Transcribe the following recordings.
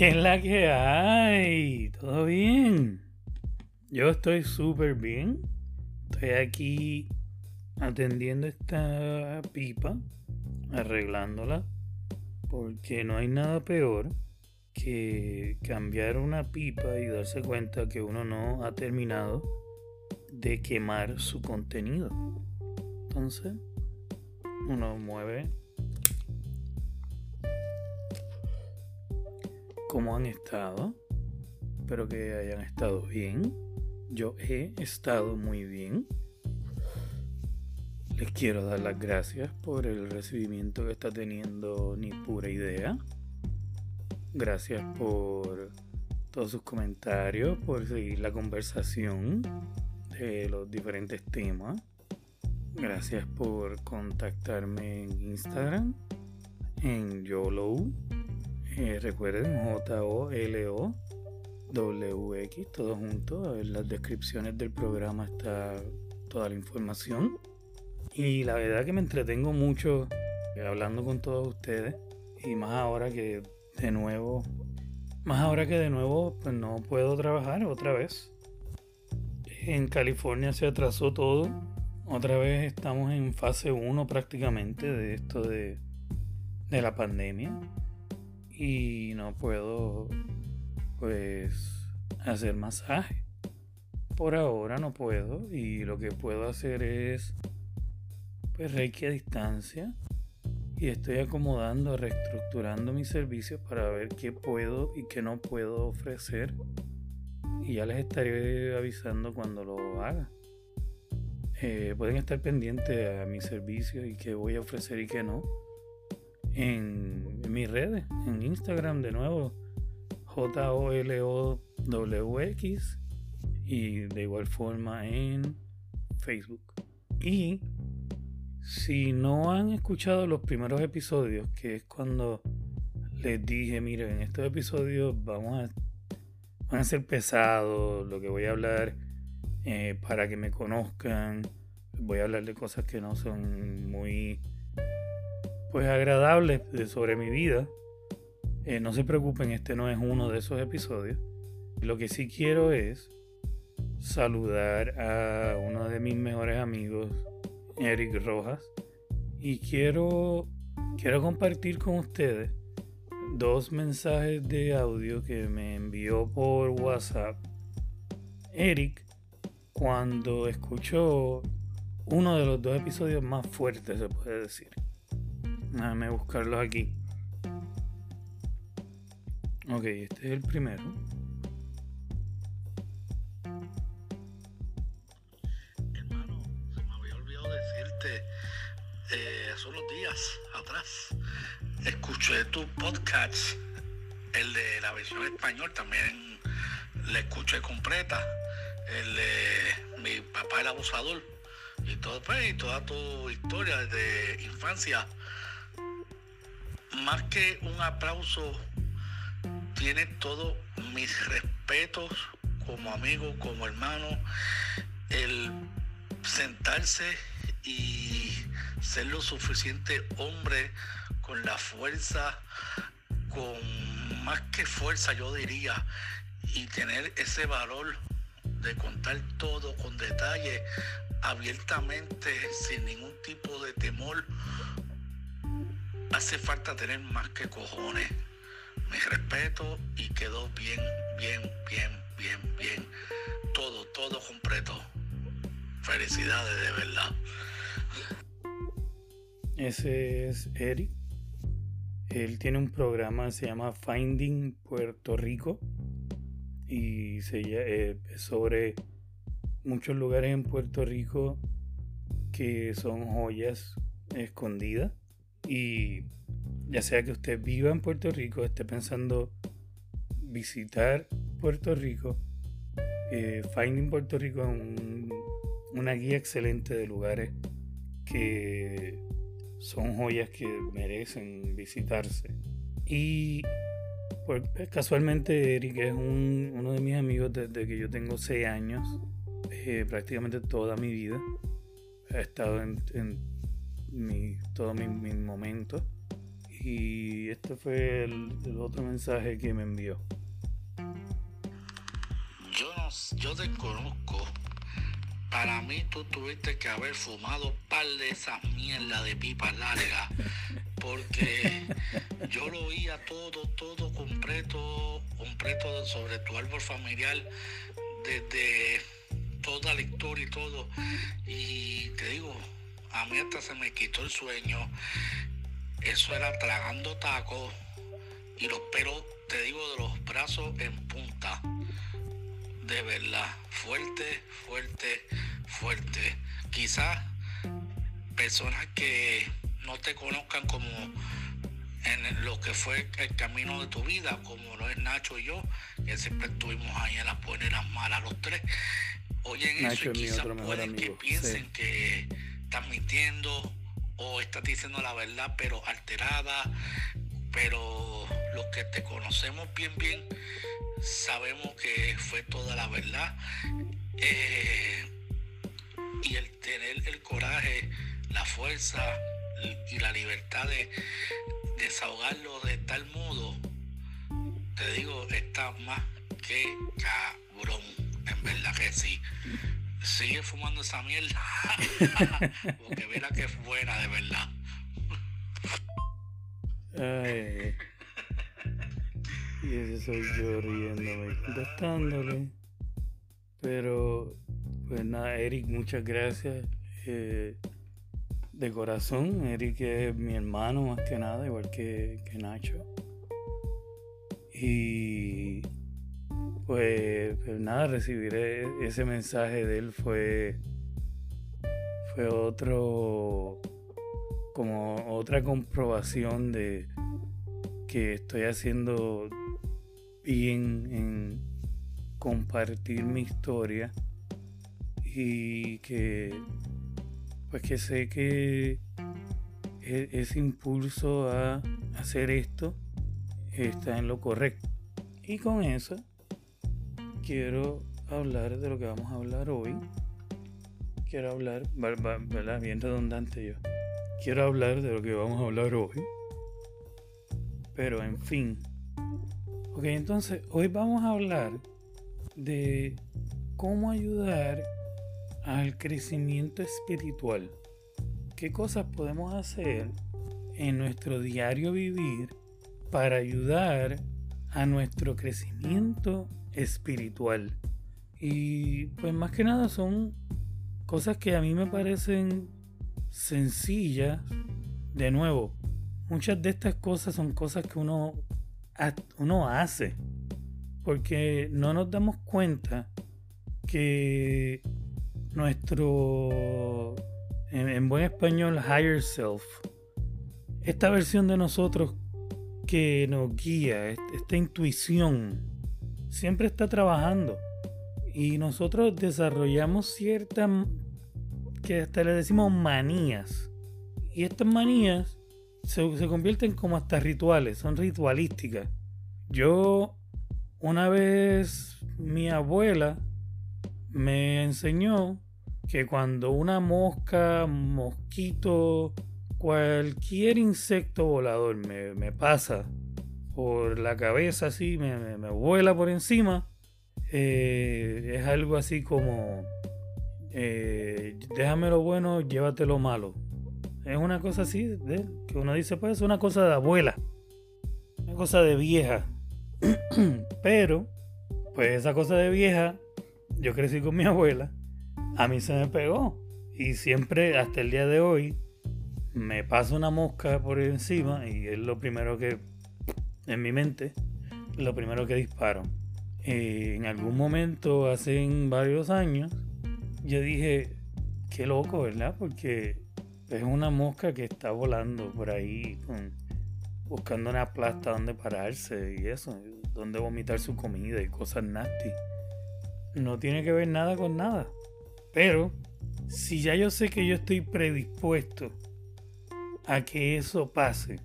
¿Qué es la que hay? ¿Todo bien? Yo estoy súper bien. Estoy aquí atendiendo esta pipa, arreglándola, porque no hay nada peor que cambiar una pipa y darse cuenta que uno no ha terminado de quemar su contenido. Entonces, uno mueve cómo han estado. Espero que hayan estado bien. Yo he estado muy bien. Les quiero dar las gracias por el recibimiento que está teniendo Ni Pura Idea. Gracias por todos sus comentarios, por seguir la conversación de los diferentes temas. Gracias por contactarme en Instagram, en YOLO. Eh, recuerden J-O-L-O-W-X, todo junto. En las descripciones del programa está toda la información. Y la verdad que me entretengo mucho eh, hablando con todos ustedes. Y más ahora que de nuevo, más ahora que de nuevo, pues no puedo trabajar otra vez. En California se atrasó todo. Otra vez estamos en fase 1 prácticamente de esto de, de la pandemia. Y no puedo, pues, hacer masaje. Por ahora no puedo. Y lo que puedo hacer es, pues, reiki a distancia y estoy acomodando, reestructurando mis servicios para ver qué puedo y qué no puedo ofrecer. Y ya les estaré avisando cuando lo haga. Eh, pueden estar pendientes a mis servicios y qué voy a ofrecer y qué no. En, mis redes, en Instagram de nuevo, J-O-L-O-W-X y de igual forma en Facebook. Y si no han escuchado los primeros episodios, que es cuando les dije, miren, en estos episodios vamos a, van a ser pesados, lo que voy a hablar eh, para que me conozcan, voy a hablar de cosas que no son muy pues agradables sobre mi vida. Eh, no se preocupen, este no es uno de esos episodios. Lo que sí quiero es saludar a uno de mis mejores amigos Eric Rojas y quiero, quiero compartir con ustedes dos mensajes de audio que me envió por WhatsApp Eric cuando escuchó uno de los dos episodios más fuertes, se puede decir. Déjame buscarlos aquí. Ok, este es el primero. escuché tu podcast, el de la versión español, también la escuché completa, el de mi papá el abusador y todo pues, y toda tu historia de infancia. Más que un aplauso, tiene todos mis respetos como amigo, como hermano, el sentarse y ser lo suficiente hombre con la fuerza, con más que fuerza yo diría, y tener ese valor de contar todo con detalle, abiertamente, sin ningún tipo de temor, hace falta tener más que cojones. Mi respeto y quedó bien, bien, bien, bien, bien. Todo, todo completo. Felicidades de verdad. Ese es Eric. Él tiene un programa, se llama Finding Puerto Rico y se, eh, sobre muchos lugares en Puerto Rico que son joyas escondidas y ya sea que usted viva en Puerto Rico, esté pensando visitar Puerto Rico, eh, Finding Puerto Rico es una guía excelente de lugares que son joyas que merecen visitarse. Y pues, casualmente Eric es uno de mis amigos desde que yo tengo 6 años, eh, prácticamente toda mi vida. Ha estado en, mi, todos mis, momentos. Y este fue el, otro mensaje que me envió. Yo, no, yo desconozco. Para mí tú tuviste que haber fumado par de esa mierda de pipa larga. Porque yo lo oía todo, todo completo, completo sobre tu árbol familiar desde toda la historia y todo. Y te digo, a mí hasta se me quitó el sueño. Eso era tragando tacos y los pelos, te digo, de los brazos en punta. De verdad, fuerte, fuerte, fuerte. Quizás personas que no te conozcan como en lo que fue el camino de tu vida, como lo es Nacho y yo, que siempre estuvimos ahí en las buenas y las malas los tres. Oyen eso y quizás pueden que piensen que estás mintiendo o estás diciendo la verdad pero alterada, pero los que te conocemos bien bien sabemos que fue toda la verdad. Eh, y el tener el coraje, la fuerza y la libertad de desahogarlo de tal modo, te digo, está más que cabrón, en verdad que sí sigue fumando esa mierda. Porque mira que es buena de verdad. Ay. Y ese soy yo riéndome, contestándole. Pero, pues nada, Eric, muchas gracias. Eh, de corazón, Eric es mi hermano más que nada, igual que, que Nacho. Y pues, pues, nada, recibir e, ese mensaje de él fue, fue otro, como otra comprobación de que estoy haciendo bien en compartir mi historia y que pues que sé que e, ese impulso a hacer esto está en lo correcto. Y con eso quiero hablar de lo que vamos a hablar hoy. Quiero hablar, ¿verdad? Bien redundante yo. Quiero hablar de lo que vamos a hablar hoy. Pero en fin. Ok, entonces hoy vamos a hablar de cómo ayudar al crecimiento espiritual. ¿Qué cosas podemos hacer en nuestro diario vivir para ayudar a nuestro crecimiento espiritual. Y pues más que nada son cosas que a mí me parecen sencillas. De nuevo, muchas de estas cosas son cosas que uno, uno hace. Porque no nos damos cuenta que nuestro, en, en buen español, higher self, esta versión de nosotros que nos guía, esta intuición, siempre está trabajando. Y nosotros desarrollamos ciertas, que hasta le decimos manías. Y estas manías se, se convierten como hasta rituales, son ritualísticas. Yo, una vez mi abuela me enseñó que cuando una mosca, mosquito, cualquier insecto volador me, me pasa por la cabeza así, me, vuela por encima. Eh, es algo así como, eh, déjame lo bueno, llévate lo malo. Es una cosa así, de, que uno dice, pues es una cosa de abuela, una cosa de vieja. Pero, pues esa cosa de vieja, yo crecí con mi abuela, a mí se me pegó. Y siempre, hasta el día de hoy, me pasa una mosca por encima y es lo primero que en mi mente lo primero que disparo. Eh, en algún momento, hace varios años, yo dije, qué loco, ¿verdad? Porque es una mosca que está volando por ahí buscando una plasta donde pararse y eso, donde vomitar su comida y cosas nasty. No tiene que ver nada con nada. Pero si ya yo sé que yo estoy predispuesto a que eso pase,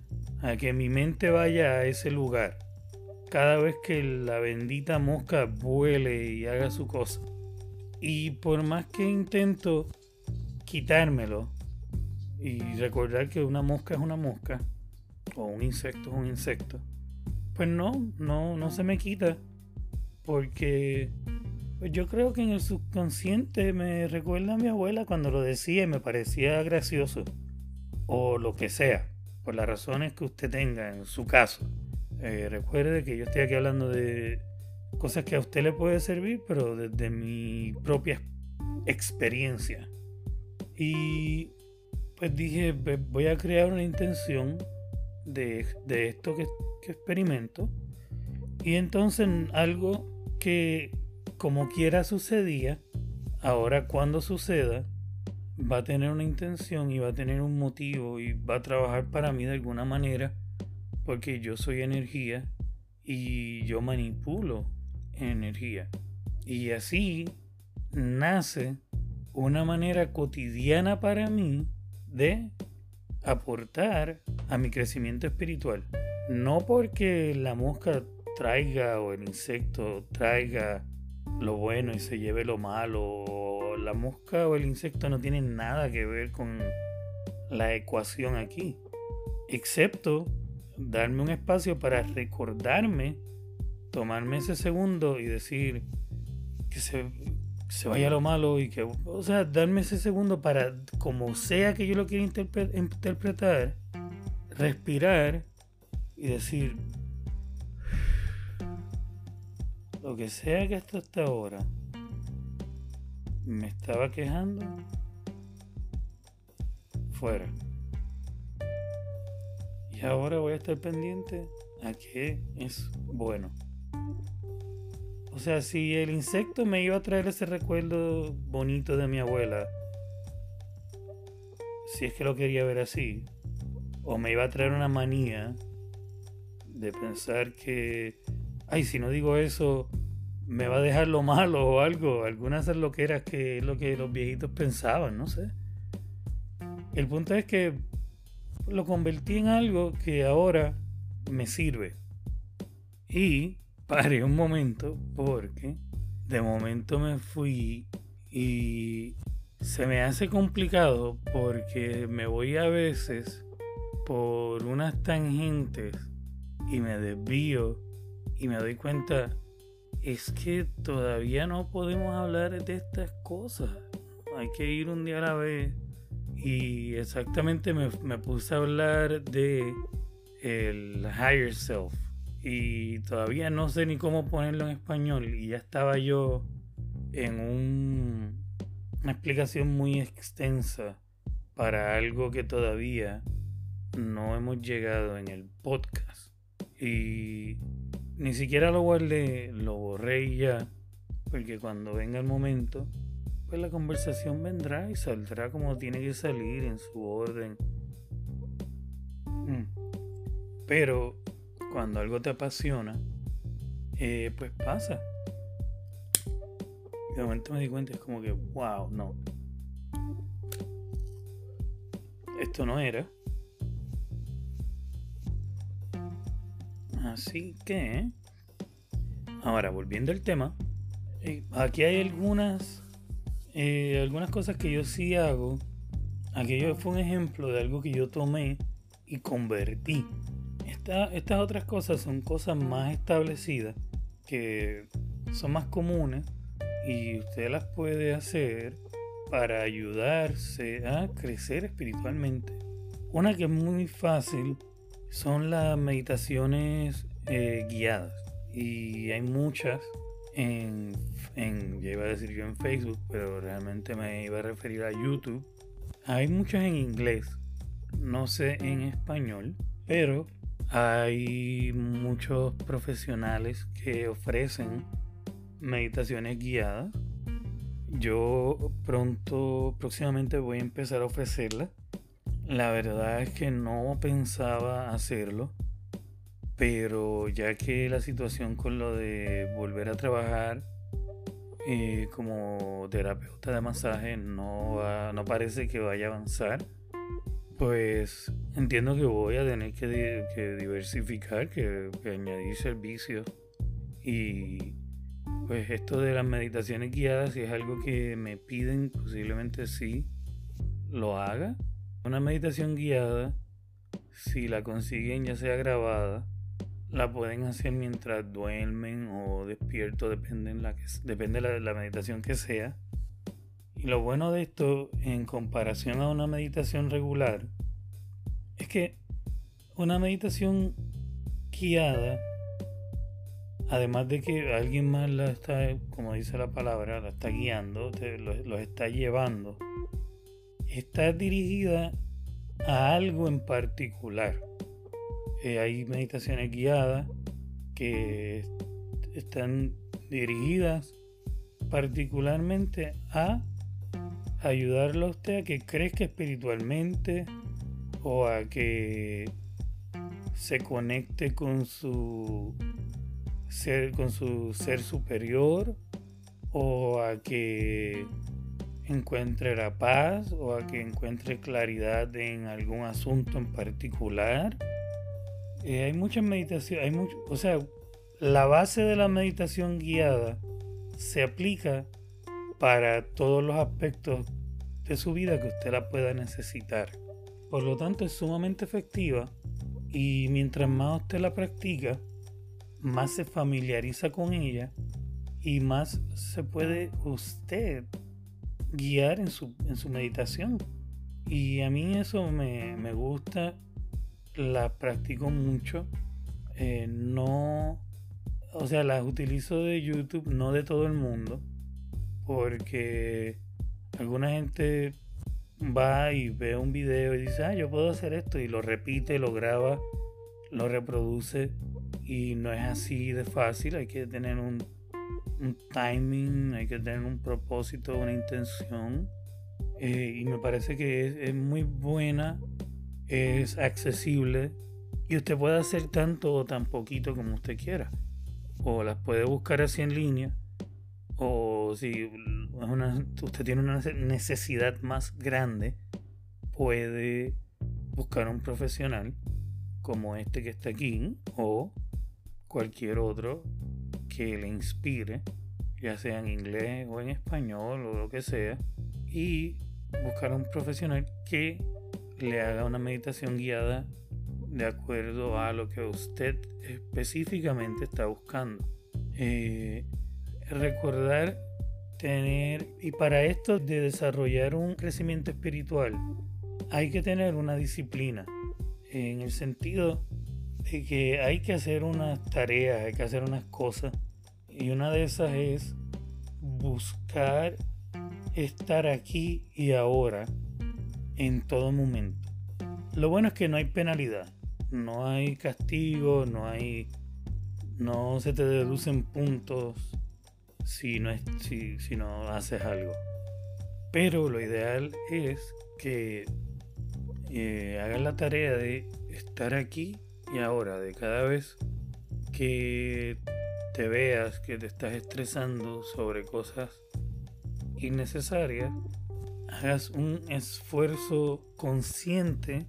a que mi mente vaya a ese lugar cada vez que la bendita mosca vuele y haga su cosa. Y por más que intento quitármelo y recordar que una mosca es una mosca, o un insecto es un insecto, pues no, no, no se me quita. Porque yo creo que en el subconsciente me recuerda a mi abuela cuando lo decía y me parecía gracioso. O lo que sea, por las razones que usted tenga en su caso. Eh, recuerde que yo estoy aquí hablando de cosas que a usted le puede servir, pero desde mi propia experiencia. Y pues dije, voy a crear una intención de, esto que, que experimento. Y entonces algo que como quiera sucedía, ahora cuando suceda, va a tener una intención y va a tener un motivo y va a trabajar para mí de alguna manera, porque yo soy energía y yo manipulo energía. Y así nace una manera cotidiana para mí de aportar a mi crecimiento espiritual. No porque la mosca traiga o el insecto traiga lo bueno y se lleve lo malo. La mosca o el insecto no tienen nada que ver con la ecuación aquí. Excepto darme un espacio para recordarme, tomarme ese segundo y decir que se, se vaya lo malo y que, o sea, darme ese segundo para, como sea que yo lo quiera interpretar, respirar y decir, Lo que sea que esto hasta ahora me estaba quejando, fuera. Y ahora voy a estar pendiente a que es bueno. O sea, si el insecto me iba a traer ese recuerdo bonito de mi abuela, si es que lo quería ver así, o me iba a traer una manía de pensar que ay, si no digo eso, me va a dejar lo malo o algo. Algunas lo que era que es lo que los viejitos pensaban, no sé. El punto es que lo convertí en algo que ahora me sirve. Y paré un momento porque de momento me fui y se me hace complicado porque me voy a veces por unas tangentes y me desvío y me doy cuenta, es que todavía no podemos hablar de estas cosas. Hay que ir un día a la vez. Y exactamente me, puse a hablar de el higher self. Y todavía no sé ni cómo ponerlo en español. Y ya estaba yo en un, una explicación muy extensa para algo que todavía no hemos llegado en el podcast. Y ni siquiera lo guardé, lo borré y ya, porque cuando venga el momento, pues la conversación vendrá y saldrá como tiene que salir en su orden. Mm. Pero cuando algo te apasiona, eh, pues pasa. Y de momento me di cuenta, es como que, wow, no. Esto no era. Así que, ahora volviendo al tema, eh, aquí hay algunas, eh, algunas cosas que yo sí hago. Aquello fue un ejemplo de algo que yo tomé y convertí. estas otras cosas son cosas más establecidas que son más comunes y usted las puede hacer para ayudarse a crecer espiritualmente. Una que es muy fácil son las meditaciones eh, guiadas. Y hay muchas en, en, ya iba a decir yo en Facebook, pero realmente me iba a referir a YouTube. Hay muchas en inglés, no sé en español, pero hay muchos profesionales que ofrecen meditaciones guiadas. Yo pronto, próximamente voy a empezar a ofrecerlas la verdad es que no pensaba hacerlo, pero ya que la situación con lo de volver a trabajar eh, como terapeuta de masaje no, no parece que vaya a avanzar, pues entiendo que voy a tener que, diversificar, que, que añadir servicios. Y pues esto de las meditaciones guiadas, si es algo que me piden, posiblemente sí lo haga una meditación guiada si la consiguen ya sea grabada, la pueden hacer mientras duermen o despierto, depende, la que, depende de la meditación que sea. Y lo bueno de esto, en comparación a una meditación regular, es que una meditación guiada, además de que alguien más la está, como dice la palabra, la está guiando, los, está llevando, está dirigida a algo en particular. Eh, hay meditaciones guiadas que están dirigidas particularmente a ayudarlo a usted a que crezca espiritualmente o a que se conecte con su ser con su ser superior o a que encuentre la paz o a que encuentre claridad en algún asunto en particular. Eh, hay muchas meditaciones, hay mucho, o sea, la base de la meditación guiada se aplica para todos los aspectos de su vida que usted la pueda necesitar. Por lo tanto, es sumamente efectiva y mientras más usted la practica, más se familiariza con ella y más se puede usted guiar en su, en su meditación. Y a mí eso me, me gusta, la practico mucho. Eh, no, o sea, las utilizo de YouTube, no de todo el mundo, porque alguna gente va y ve un video y dice, ah, yo puedo hacer esto, y lo repite, lo graba, lo reproduce, y no es así de fácil, hay que tener un, timing, hay que tener un propósito, una intención, eh, y me parece que es muy buena, es accesible, y usted puede hacer tanto o tan poquito como usted quiera, o las puede buscar así en línea, o si usted tiene una necesidad más grande, puede buscar un profesional como este que está aquí o cualquier otro que le inspire, ya sea en inglés o en español o lo que sea, y buscar un profesional que le haga una meditación guiada de acuerdo a lo que usted específicamente está buscando. Eh, recordar tener, y para esto de desarrollar un crecimiento espiritual, hay que tener una disciplina, en el sentido que hay que hacer unas tareas, hay que hacer unas cosas, y una de esas es buscar estar aquí y ahora en todo momento. Lo bueno es que no hay penalidad, no hay castigo, no hay no se te deducen puntos si no, es, si, si no haces algo. Pero lo ideal es que eh, hagas la tarea de estar aquí y ahora, de cada vez que te veas que te estás estresando sobre cosas innecesarias, hagas un esfuerzo consciente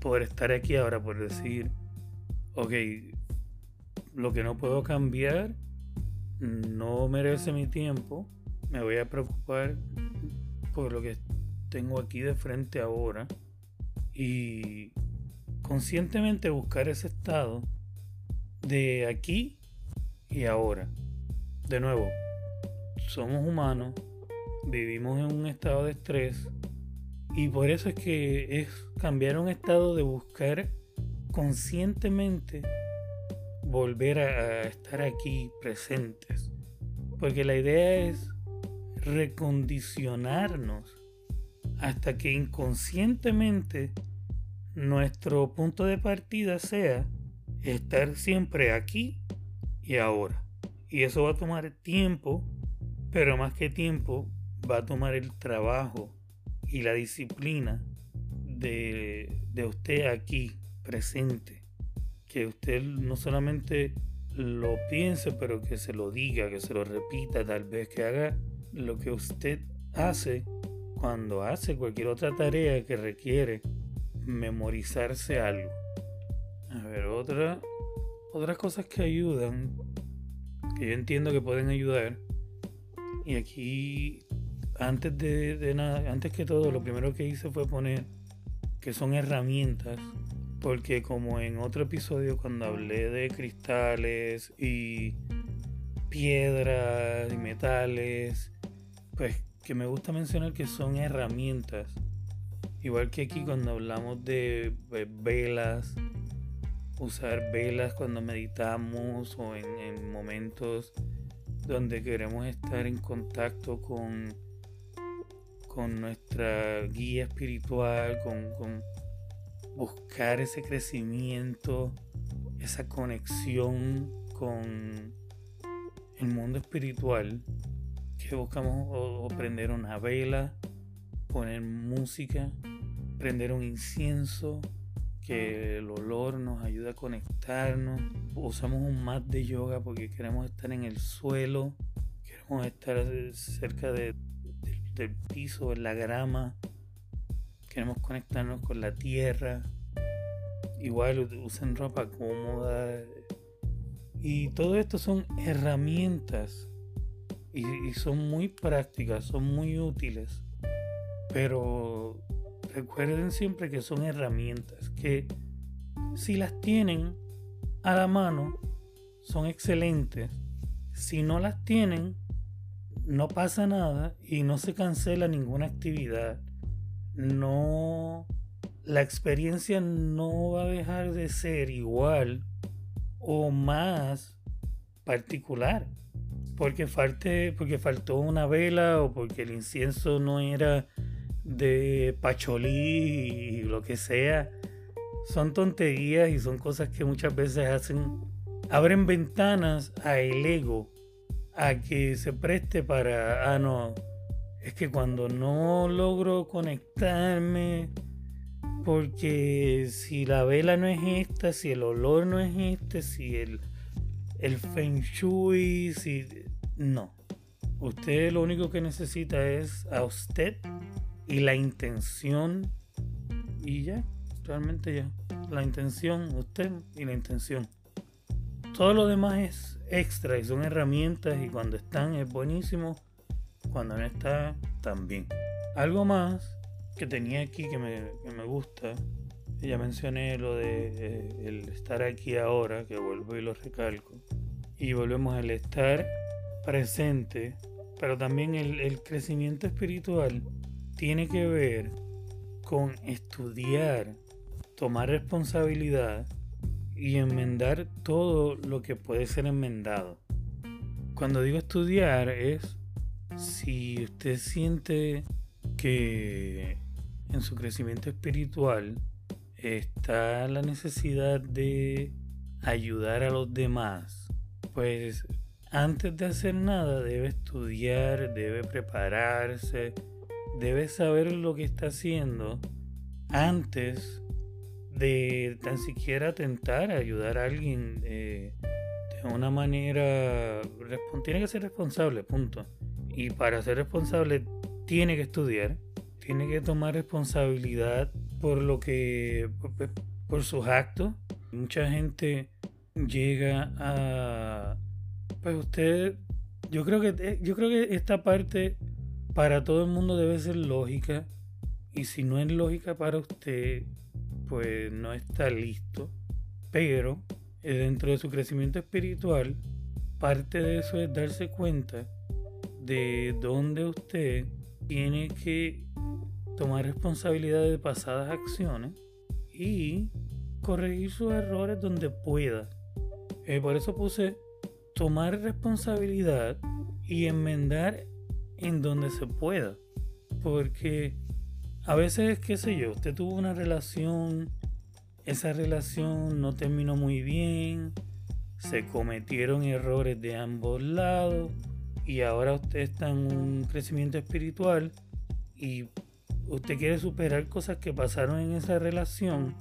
por estar aquí ahora, por decir, ok, lo que no puedo cambiar no merece mi tiempo, me voy a preocupar por lo que tengo aquí de frente ahora y conscientemente buscar ese estado de aquí y ahora. De nuevo, somos humanos, vivimos en un estado de estrés y por eso es que es cambiar un estado de buscar conscientemente volver a, estar aquí presentes. Porque la idea es recondicionarnos hasta que inconscientemente nuestro punto de partida sea estar siempre aquí y ahora. Y eso va a tomar tiempo, pero más que tiempo va a tomar el trabajo y la disciplina de, de usted aquí presente que usted no solamente lo piense, pero que se lo diga, que se lo repita, tal vez que haga lo que usted hace cuando hace cualquier otra tarea que requiere memorizarse algo. A ver, otra, otras cosas que ayudan, que yo entiendo que pueden ayudar. Y aquí, antes de, de nada, antes que todo, lo primero que hice fue poner que son herramientas porque como en otro episodio cuando hablé de cristales y piedras y metales, pues que me gusta mencionar que son herramientas. Igual que aquí cuando hablamos de velas, usar velas cuando meditamos o en, momentos donde queremos estar en contacto con, con nuestra guía espiritual, con, buscar ese crecimiento, esa conexión con el mundo espiritual, que buscamos o, prender una vela, poner música, prender un incienso, que el olor nos ayuda a conectarnos. Usamos un mat de yoga porque queremos estar en el suelo, queremos estar cerca del piso, en la grama, queremos conectarnos con la tierra. Igual usen ropa cómoda. Y todo esto son herramientas y, son muy prácticas, son muy útiles. Pero recuerden siempre que son herramientas que si las tienen a la mano son excelentes. Si no las tienen, no pasa nada y no se cancela ninguna actividad. No, la experiencia no va a dejar de ser igual o más particular. Porque, falte, porque faltó una vela o porque el incienso no era de pacholí y lo que sea, son tonterías y son cosas que muchas veces hacen, abren ventanas a el ego, a que se preste para, ah, no, es que cuando no logro conectarme, porque si la vela no es esta, si el olor no es este, si el, el feng shui, si... No. Usted lo único que necesita es a usted y la intención y ya, realmente ya. La intención, usted y la intención. Todo lo demás es extra y son herramientas y cuando están es buenísimo, cuando no está también. Algo más que tenía aquí que me, que me gusta, ya mencioné lo de eh, el estar aquí ahora, que vuelvo y lo recalco, y volvemos al estar presente, pero también el, el crecimiento espiritual tiene que ver con estudiar, tomar responsabilidad y enmendar todo lo que puede ser enmendado. Cuando digo estudiar es si usted siente que en su crecimiento espiritual está la necesidad de ayudar a los demás, pues antes de hacer nada debe estudiar, debe prepararse, debe saber lo que está haciendo antes de tan siquiera tentar ayudar a alguien eh, de una manera tiene que ser responsable punto. Y para ser responsable tiene que estudiar tiene que tomar responsabilidad por lo que por, por sus actos. Mucha gente llega a pues usted yo creo que yo creo que esta parte para todo el mundo debe ser lógica y si no es lógica para usted, pues no está listo. Pero eh, dentro de su crecimiento espiritual, parte de eso es darse cuenta de dónde usted tiene que tomar responsabilidad de pasadas acciones y corregir sus errores donde pueda. Eh, por eso puse tomar responsabilidad y enmendar en donde se pueda. Porque a veces, qué sé yo, usted tuvo una relación, esa relación no terminó muy bien, se cometieron errores de ambos lados y ahora usted está en un crecimiento espiritual y usted quiere superar cosas que pasaron en esa relación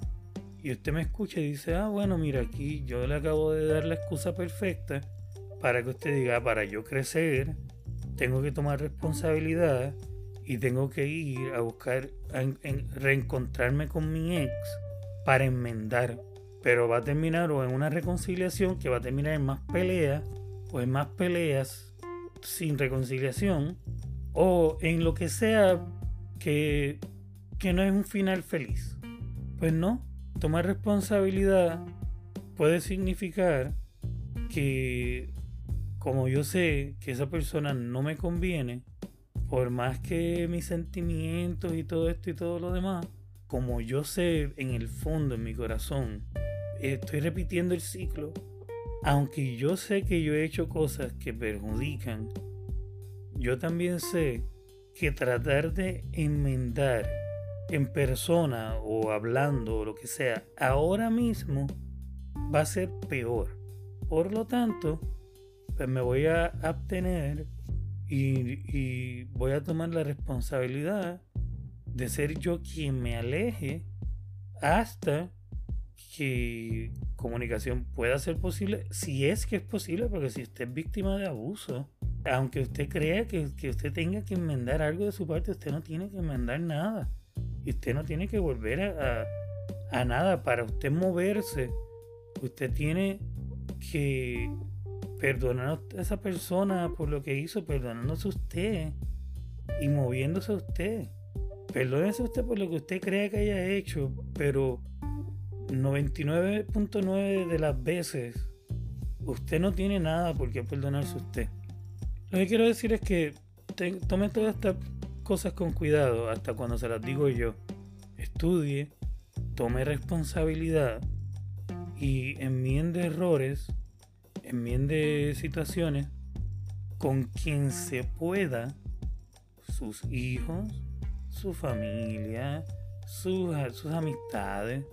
y usted me escucha y dice, ah, bueno, mira, aquí yo le acabo de dar la excusa perfecta para que usted diga, ah, para yo crecer, tengo que tomar responsabilidad y tengo que ir a buscar, reencontrarme con mi ex para enmendar. Pero va a terminar o en una reconciliación que va a terminar en más peleas o en más peleas sin reconciliación o en lo que sea que, que no es un final feliz. Pues no, tomar responsabilidad puede significar que como yo sé que esa persona no me conviene, por más que mis sentimientos y todo esto y todo lo demás, como yo sé en el fondo, en mi corazón, estoy repitiendo el ciclo, aunque yo sé que yo he hecho cosas que perjudican, yo también sé que tratar de enmendar en persona o hablando o lo que sea ahora mismo va a ser peor. Por lo tanto, pues me voy a abstener y, voy a tomar la responsabilidad de ser yo quien me aleje hasta que comunicación pueda ser posible, si es que es posible, porque si usted es víctima de abuso, aunque usted crea que, usted tenga que enmendar algo de su parte, usted no tiene que enmendar nada. Y usted no tiene que volver a nada. Para usted moverse, usted tiene que perdonar a esa persona por lo que hizo, perdonándose usted y moviéndose a usted. Perdónese usted por lo que usted crea que haya hecho, pero 99.9 de las veces usted no tiene nada por qué perdonarse usted. Lo que quiero decir es que tome todas estas cosas con cuidado hasta cuando se las digo yo. Estudie, tome responsabilidad y enmiende errores enmiende situaciones con quien se pueda, sus hijos, su familia, sus, sus amistades,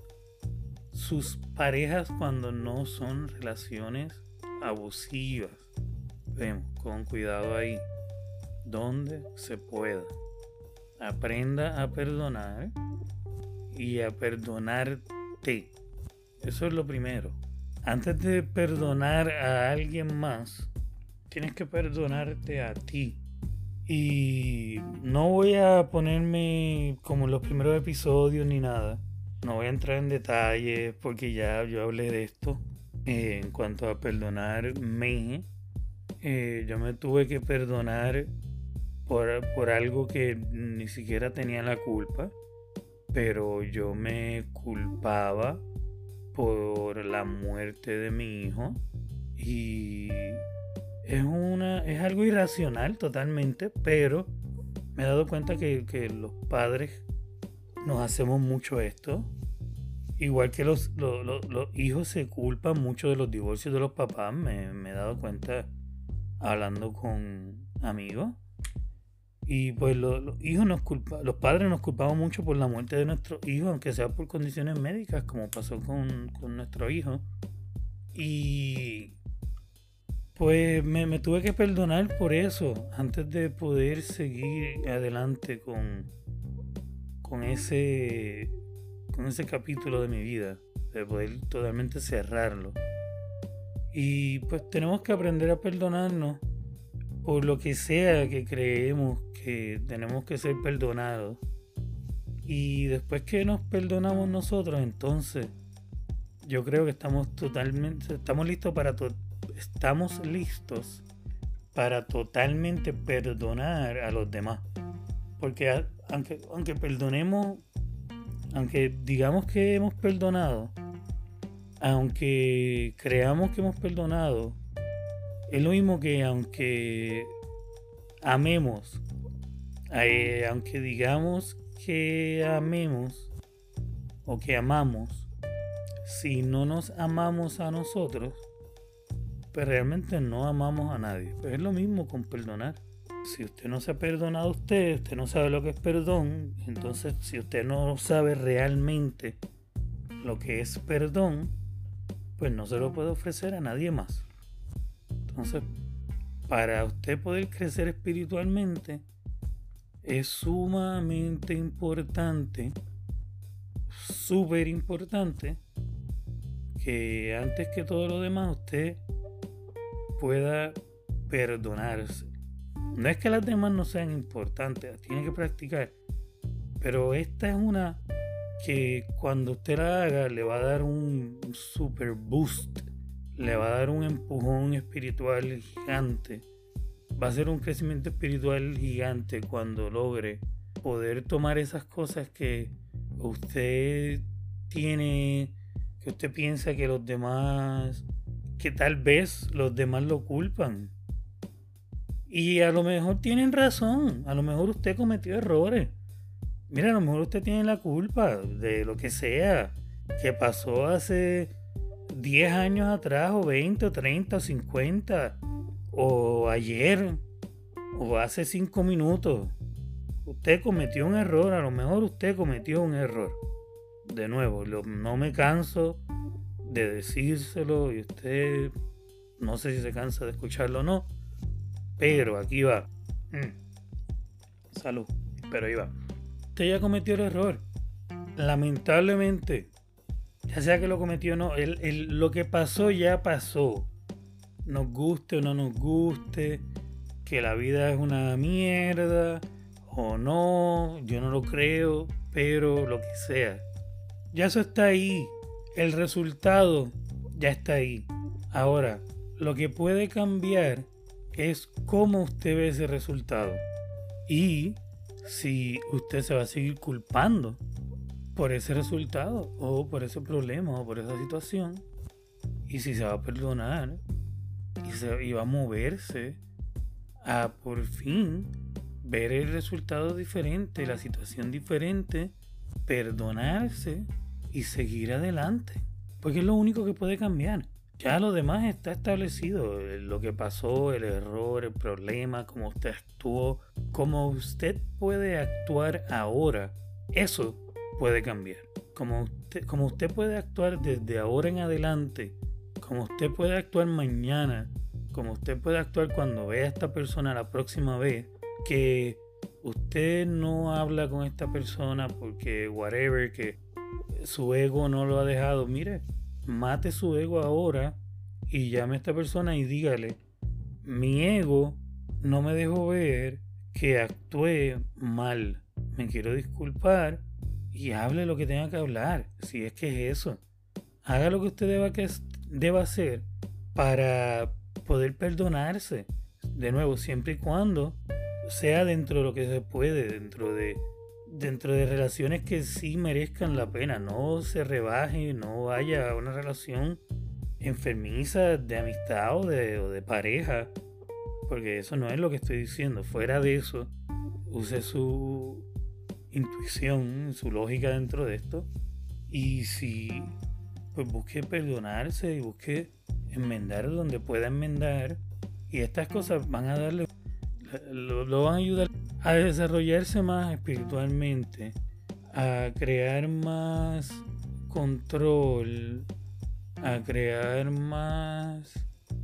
sus parejas cuando no son relaciones abusivas. Vemos, con cuidado ahí, donde se pueda. Aprenda a perdonar y a perdonarte. Eso es lo primero antes de perdonar a alguien más, tienes que perdonarte a ti. Y no voy a ponerme como los primeros episodios ni nada. No voy a entrar en detalles porque ya yo hablé de esto. Eh, en cuanto a perdonarme, eh, yo me tuve que perdonar por, por algo que ni siquiera tenía la culpa. Pero yo me culpaba por la muerte de mi hijo. Y es una es algo irracional totalmente pero me he dado cuenta que, los padres nos hacemos mucho esto. Igual que los, los, hijos se culpan mucho de los divorcios de los papás me, me he dado cuenta hablando con amigos y pues los, hijos nos los padres nos culpamos mucho por la muerte de nuestro hijo, aunque sea por condiciones médicas, como pasó con, nuestro hijo. Y pues me, tuve que perdonar por eso, antes de poder seguir adelante con, con ese con ese capítulo de mi vida, de poder totalmente cerrarlo. Y pues tenemos que aprender a perdonarnos por lo que sea que creemos que tenemos que ser perdonados. Y después que nos perdonamos nosotros, entonces yo creo que estamos totalmente, estamos listos para estamos listos para totalmente perdonar a los demás. Porque aunque, aunque perdonemos, aunque digamos que hemos perdonado, aunque creamos que hemos perdonado, es lo mismo que aunque amemos, eh, aunque digamos que amemos o que amamos, si no nos amamos a nosotros, pues realmente no amamos a nadie. Pues es lo mismo con perdonar. Si usted no se ha perdonado a usted, usted no sabe lo que es perdón, entonces si usted no sabe realmente lo que es perdón, pues no se lo puede ofrecer a nadie más. Entonces, para usted poder crecer espiritualmente, es sumamente importante, súper importante, que antes que todo lo demás usted pueda perdonarse. No es que las demás no sean importantes, tiene que practicar. Pero esta es una que cuando usted la haga le va a dar un super boost le va a dar un empujón espiritual gigante. Va a ser un crecimiento espiritual gigante cuando logre poder tomar esas cosas que usted tiene, que usted piensa que los demás, que tal vez los demás lo culpan. Y a lo mejor tienen razón, a lo mejor usted cometió errores. Mira, a lo mejor usted tiene la culpa de lo que sea que pasó hace 10 años atrás, o 20, o 30, o 50, o ayer, o hace 5 minutos. Usted cometió un error, a lo mejor usted cometió un error. De nuevo, no me canso de decírselo y usted no sé si se cansa de escucharlo o no, pero aquí va. Mm. Salud, pero ahí va. Usted ya cometió el error. Lamentablemente, ya sea que lo cometió o no, lo que pasó ya pasó. Nos guste o no nos guste, que la vida es una mierda o no, yo no lo creo, pero lo que sea. Ya eso está ahí. El resultado ya está ahí. Ahora, lo que puede cambiar es cómo usted ve ese resultado. Y si usted se va a seguir culpando por ese resultado o por ese problema o por esa situación. Y si se va a perdonar y, se, va a moverse a por fin ver el resultado diferente, la situación diferente, perdonarse y seguir adelante. Porque es lo único que puede cambiar. Ya lo demás está establecido. Lo que pasó, el error, el problema, cómo usted actuó, cómo usted puede actuar ahora. Eso puede cambiar. Como usted, como usted puede actuar desde ahora en adelante, como usted puede actuar mañana, como usted puede actuar cuando vea a esta persona la próxima vez, que usted no habla con esta persona porque whatever, que su ego no lo ha dejado. Mire, mate su ego ahora y llame a esta persona y dígale, mi ego no me dejó ver que actué mal. Me quiero disculpar y hable lo que tenga que hablar, si es que es eso. Haga lo que usted deba, que, deba hacer para poder perdonarse. De nuevo, siempre y cuando sea dentro de lo que se puede, dentro de dentro de relaciones que sí merezcan la pena, no se rebaje, no vaya a una relación enfermiza de amistad o de, o de pareja, porque eso no es lo que estoy diciendo. Fuera de eso, use su intuición, su lógica dentro de esto. Y si pues busque perdonarse y busque enmendar donde pueda enmendar. Y estas cosas van a darle, lo, van a ayudar a desarrollarse más espiritualmente, a crear más control, a crear más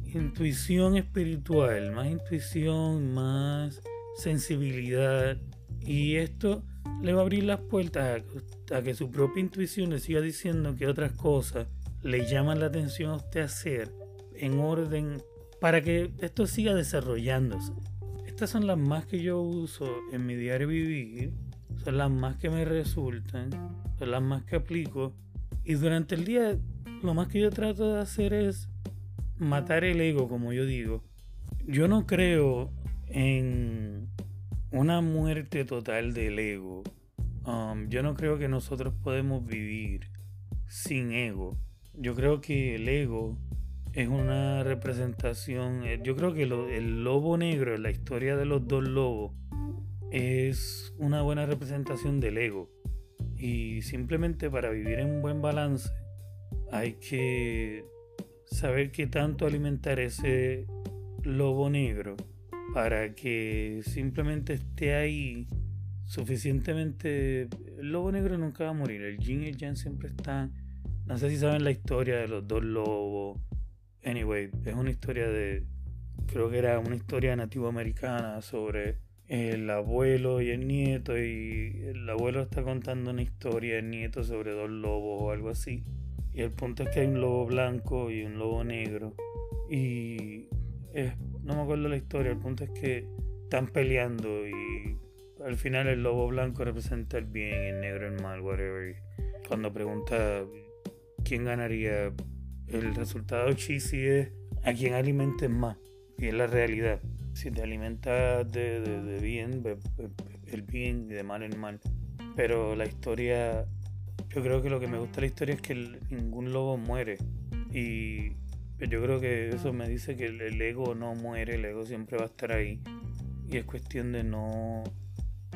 intuición espiritual, más intuición, más sensibilidad. Y esto le va a abrir las puertas a, que su propia intuición le siga diciendo que otras cosas le llaman la atención a usted hacer en orden para que esto siga desarrollándose. Estas son las más que yo uso en mi diario vivir, son las más que me resultan, son las más que aplico. Y durante el día lo más que yo trato de hacer es matar el ego, como yo digo. Yo no creo en una muerte total del ego. Um, yo no creo que nosotros podemos vivir sin ego. Yo creo que el ego es una representación. Eh, yo creo que el lobo negro, la historia de los dos lobos, es una buena representación del ego. Y simplemente para vivir en buen balance hay que saber qué tanto alimentar ese lobo negro para que simplemente esté ahí suficientemente. El lobo negro nunca va a morir, el yin y el yang siempre están. No sé si saben la historia de los dos lobos Anyway, es una historia de. Creo que era una historia nativoamericana sobre el abuelo y el nieto. Y el abuelo está contando una historia, el nieto sobre dos lobos o algo así. Y el punto es que hay un lobo blanco y un lobo negro. Y no me acuerdo la historia, el punto es que están peleando y al final el lobo blanco representa el bien, el negro el mal, whatever. Cuando pregunta quién ganaría, el resultado cheesy es a quien alimentes más. Y es la realidad. Si te alimentas de, bien, el bien y de mal el mal. Pero la historia, yo yo creo que lo que me gusta de la historia es que ningún lobo muere. Y yo creo que eso me dice que el, ego no muere, el ego siempre va a estar ahí. Y es cuestión de no,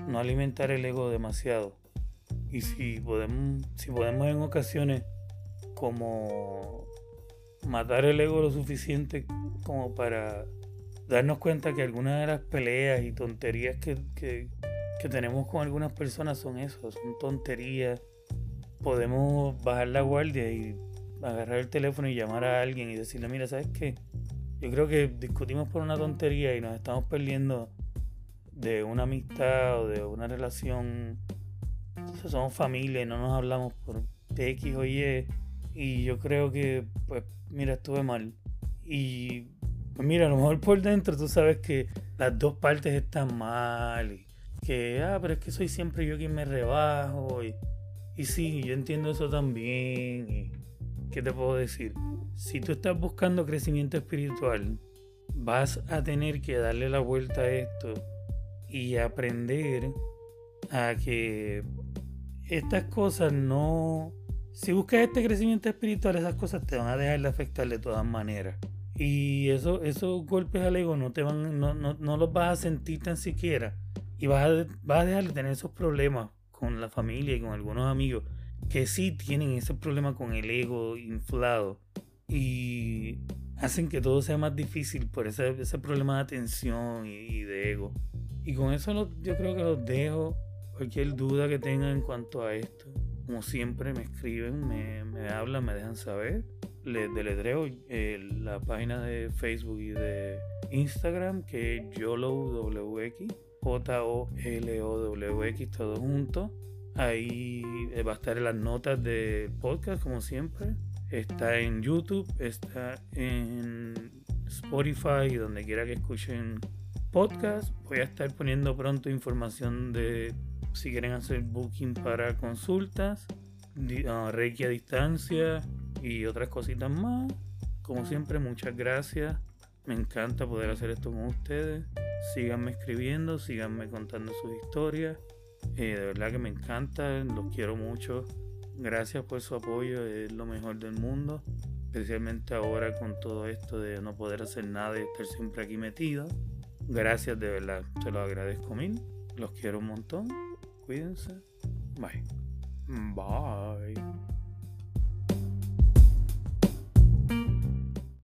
no alimentar el ego demasiado. Y si podemos, si podemos en ocasiones como matar el ego lo suficiente como para darnos cuenta que algunas de las peleas y tonterías que, que, tenemos con algunas personas son eso, son tonterías podemos bajar la guardia y agarrar el teléfono y llamar a alguien y decirle, mira, ¿sabes qué? Yo creo que discutimos por una tontería y nos estamos perdiendo de una amistad o de una relación. somos familia y no nos hablamos por X o Y. Y yo creo que, pues, mira, estuve mal. Y, pues mira, a lo mejor por dentro tú sabes que las dos partes están mal. Y que, ah, pero es que soy siempre yo quien me rebajo. Y, y sí, yo entiendo eso también. Y, ¿Qué te puedo decir? Si tú estás buscando crecimiento espiritual, vas a tener que darle la vuelta a esto y aprender a que estas cosas no... Si buscas este crecimiento espiritual, esas cosas te van a dejar de afectar de todas maneras. Y eso, esos golpes al ego no, te van, no, no, no los vas a sentir tan siquiera. Y vas a, vas a dejar de tener esos problemas con la familia y con algunos amigos que sí tienen ese problema con el ego inflado y hacen que todo sea más difícil por ese, ese problema de atención y, de ego. Y con eso yo creo que los dejo. Cualquier duda que tengan en cuanto a esto, como siempre me escriben, me, me hablan, me dejan saber. Les deletreo eh, la página de Facebook y de Instagram que es YOLOWX J-O-L-O-W-X, todo junto. Ahí eh, va a estar en las notas de podcast, como siempre. Está en YouTube, está en Spotify, donde quiera que escuchen podcast. Voy a estar poniendo pronto información de si quieren hacer booking para consultas, ah, Reiki a distancia y otras cositas más. Como siempre, muchas gracias. Me encanta poder hacer esto con ustedes. Síganme escribiendo, síganme contando sus historias. Eh, de verdad que me encanta, los quiero mucho. Gracias por su apoyo, es lo mejor del mundo. Especialmente ahora con todo esto de no poder hacer nada y estar siempre aquí metido. Gracias de verdad, te lo agradezco mil. Los quiero un montón. Cuídense. Bye. Bye.